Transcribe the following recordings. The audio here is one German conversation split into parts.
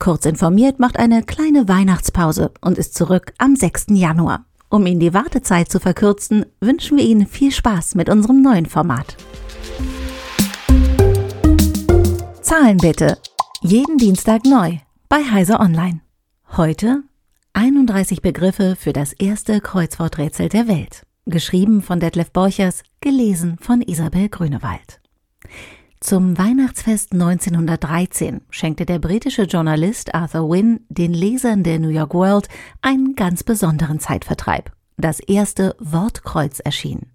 Kurz informiert macht eine kleine Weihnachtspause und ist zurück am 6. Januar. Um Ihnen die Wartezeit zu verkürzen, wünschen wir Ihnen viel Spaß mit unserem neuen Format. Zahlen bitte. Jeden Dienstag neu bei Heise Online. Heute 31 Begriffe für das erste Kreuzworträtsel der Welt. Geschrieben von Detlef Borchers, gelesen von Isabel Grünewald. Zum Weihnachtsfest 1913 schenkte der britische Journalist Arthur Wynne den Lesern der New York World einen ganz besonderen Zeitvertreib. Das erste Wortkreuz erschien.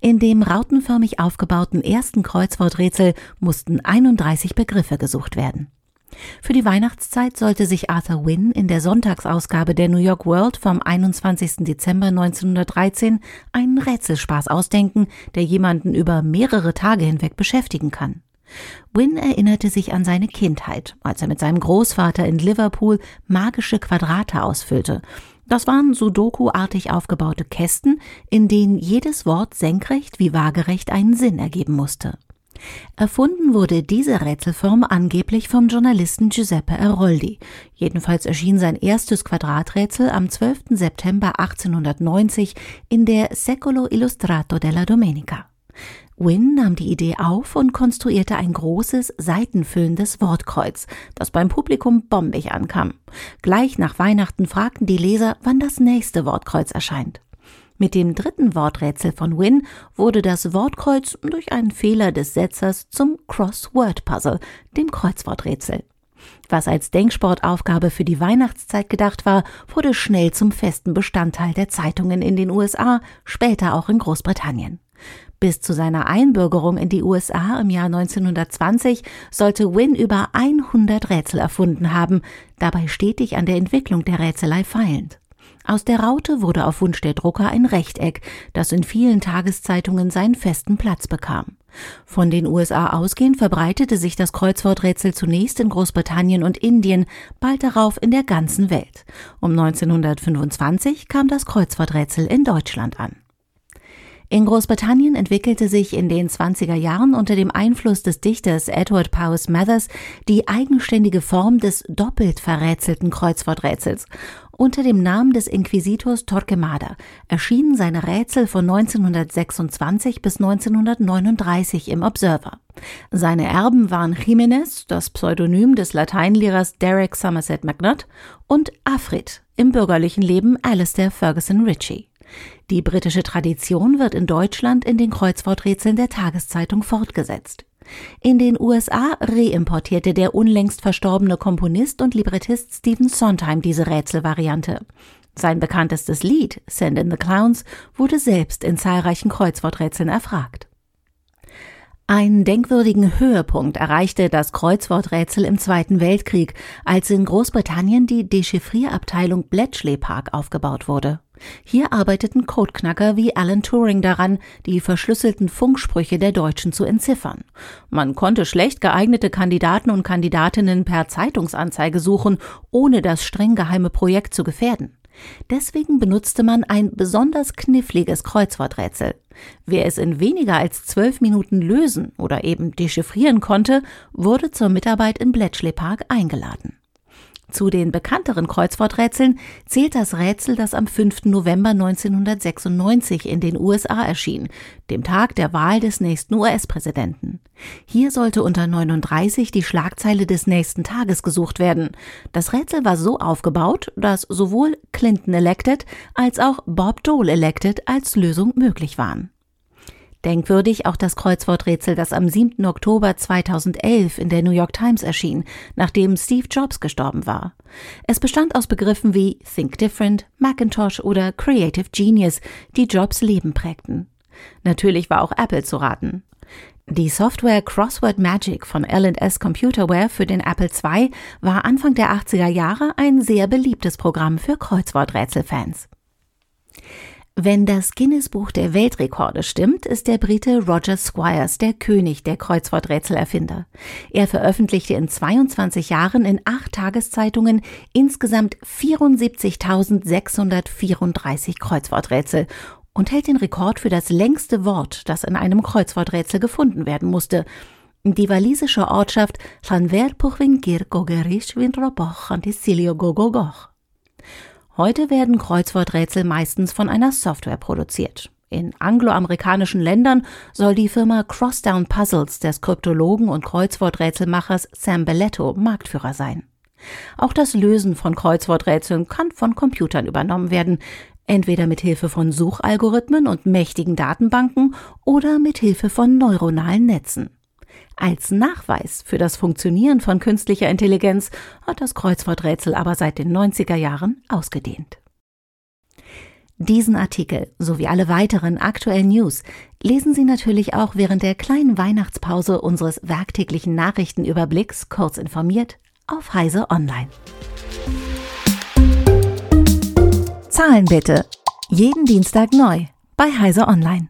In dem rautenförmig aufgebauten ersten Kreuzworträtsel mussten 31 Begriffe gesucht werden. Für die Weihnachtszeit sollte sich Arthur Wynne in der Sonntagsausgabe der New York World vom 21. Dezember 1913 einen Rätselspaß ausdenken, der jemanden über mehrere Tage hinweg beschäftigen kann. Wynne erinnerte sich an seine Kindheit, als er mit seinem Großvater in Liverpool magische Quadrate ausfüllte. Das waren Sudoku-artig aufgebaute Kästen, in denen jedes Wort senkrecht wie waagerecht einen Sinn ergeben musste. Erfunden wurde diese Rätselform angeblich vom Journalisten Giuseppe Eroldi. Jedenfalls erschien sein erstes Quadraträtsel am 12. September 1890 in der Secolo Illustrato della Domenica. Wynne nahm die Idee auf und konstruierte ein großes, seitenfüllendes Wortkreuz, das beim Publikum bombig ankam. Gleich nach Weihnachten fragten die Leser, wann das nächste Wortkreuz erscheint. Mit dem dritten Worträtsel von Win wurde das Wortkreuz durch einen Fehler des Setzers zum Crossword-Puzzle, dem Kreuzworträtsel. Was als Denksportaufgabe für die Weihnachtszeit gedacht war, wurde schnell zum festen Bestandteil der Zeitungen in den USA, später auch in Großbritannien. Bis zu seiner Einbürgerung in die USA im Jahr 1920 sollte Wynne über 100 Rätsel erfunden haben, dabei stetig an der Entwicklung der Rätselei feilend. Aus der Raute wurde auf Wunsch der Drucker ein Rechteck, das in vielen Tageszeitungen seinen festen Platz bekam. Von den USA ausgehend verbreitete sich das Kreuzworträtsel zunächst in Großbritannien und Indien, bald darauf in der ganzen Welt. Um 1925 kam das Kreuzworträtsel in Deutschland an. In Großbritannien entwickelte sich in den 20er Jahren unter dem Einfluss des Dichters Edward Powys Mathers die eigenständige Form des doppelt verrätselten Kreuzworträtsels. Unter dem Namen des Inquisitors Torquemada erschienen seine Rätsel von 1926 bis 1939 im Observer. Seine Erben waren Jimenez, das Pseudonym des Lateinlehrers Derek Somerset MacNutt, und Afrit, im bürgerlichen Leben Alistair Ferguson Ritchie. Die britische Tradition wird in Deutschland in den Kreuzworträtseln der Tageszeitung fortgesetzt. In den USA reimportierte der unlängst verstorbene Komponist und Librettist Stephen Sondheim diese Rätselvariante. Sein bekanntestes Lied, Send in the Clowns, wurde selbst in zahlreichen Kreuzworträtseln erfragt. Einen denkwürdigen Höhepunkt erreichte das Kreuzworträtsel im Zweiten Weltkrieg, als in Großbritannien die Dechiffrierabteilung Bletchley Park aufgebaut wurde. Hier arbeiteten Codeknacker wie Alan Turing daran, die verschlüsselten Funksprüche der Deutschen zu entziffern. Man konnte schlecht geeignete Kandidaten und Kandidatinnen per Zeitungsanzeige suchen, ohne das streng geheime Projekt zu gefährden. Deswegen benutzte man ein besonders kniffliges Kreuzworträtsel. Wer es in weniger als zwölf Minuten lösen oder eben dechiffrieren konnte, wurde zur Mitarbeit im Bletchley Park eingeladen. Zu den bekannteren Kreuzworträtseln zählt das Rätsel, das am 5. November 1996 in den USA erschien, dem Tag der Wahl des nächsten US-Präsidenten. Hier sollte unter 39 die Schlagzeile des nächsten Tages gesucht werden. Das Rätsel war so aufgebaut, dass sowohl Clinton elected als auch Bob Dole elected als Lösung möglich waren. Denkwürdig auch das Kreuzworträtsel, das am 7. Oktober 2011 in der New York Times erschien, nachdem Steve Jobs gestorben war. Es bestand aus Begriffen wie Think Different, Macintosh oder Creative Genius, die Jobs Leben prägten. Natürlich war auch Apple zu raten. Die Software Crossword Magic von L&S Computerware für den Apple II war Anfang der 80er Jahre ein sehr beliebtes Programm für Kreuzworträtselfans. Wenn das Guinness-Buch der Weltrekorde stimmt, ist der Brite Roger Squires der König der Kreuzworträtselerfinder. Er veröffentlichte in 22 Jahren in acht Tageszeitungen insgesamt 74.634 Kreuzworträtsel und hält den Rekord für das längste Wort, das in einem Kreuzworträtsel gefunden werden musste. Die walisische Ortschaft Llanfairpwllgwyngyr Gogerish Winroboch an Silio Gogogoch. Heute werden Kreuzworträtsel meistens von einer Software produziert. In angloamerikanischen Ländern soll die Firma Crossdown Puzzles des Kryptologen und Kreuzworträtselmachers Sam Belletto Marktführer sein. Auch das Lösen von Kreuzworträtseln kann von Computern übernommen werden, entweder mit Hilfe von Suchalgorithmen und mächtigen Datenbanken oder mit Hilfe von neuronalen Netzen. Als Nachweis für das Funktionieren von künstlicher Intelligenz hat das Kreuzworträtsel aber seit den 90er Jahren ausgedehnt. Diesen Artikel sowie alle weiteren aktuellen News lesen Sie natürlich auch während der kleinen Weihnachtspause unseres werktäglichen Nachrichtenüberblicks kurz informiert auf Heise Online. Zahlen bitte. Jeden Dienstag neu bei Heise Online.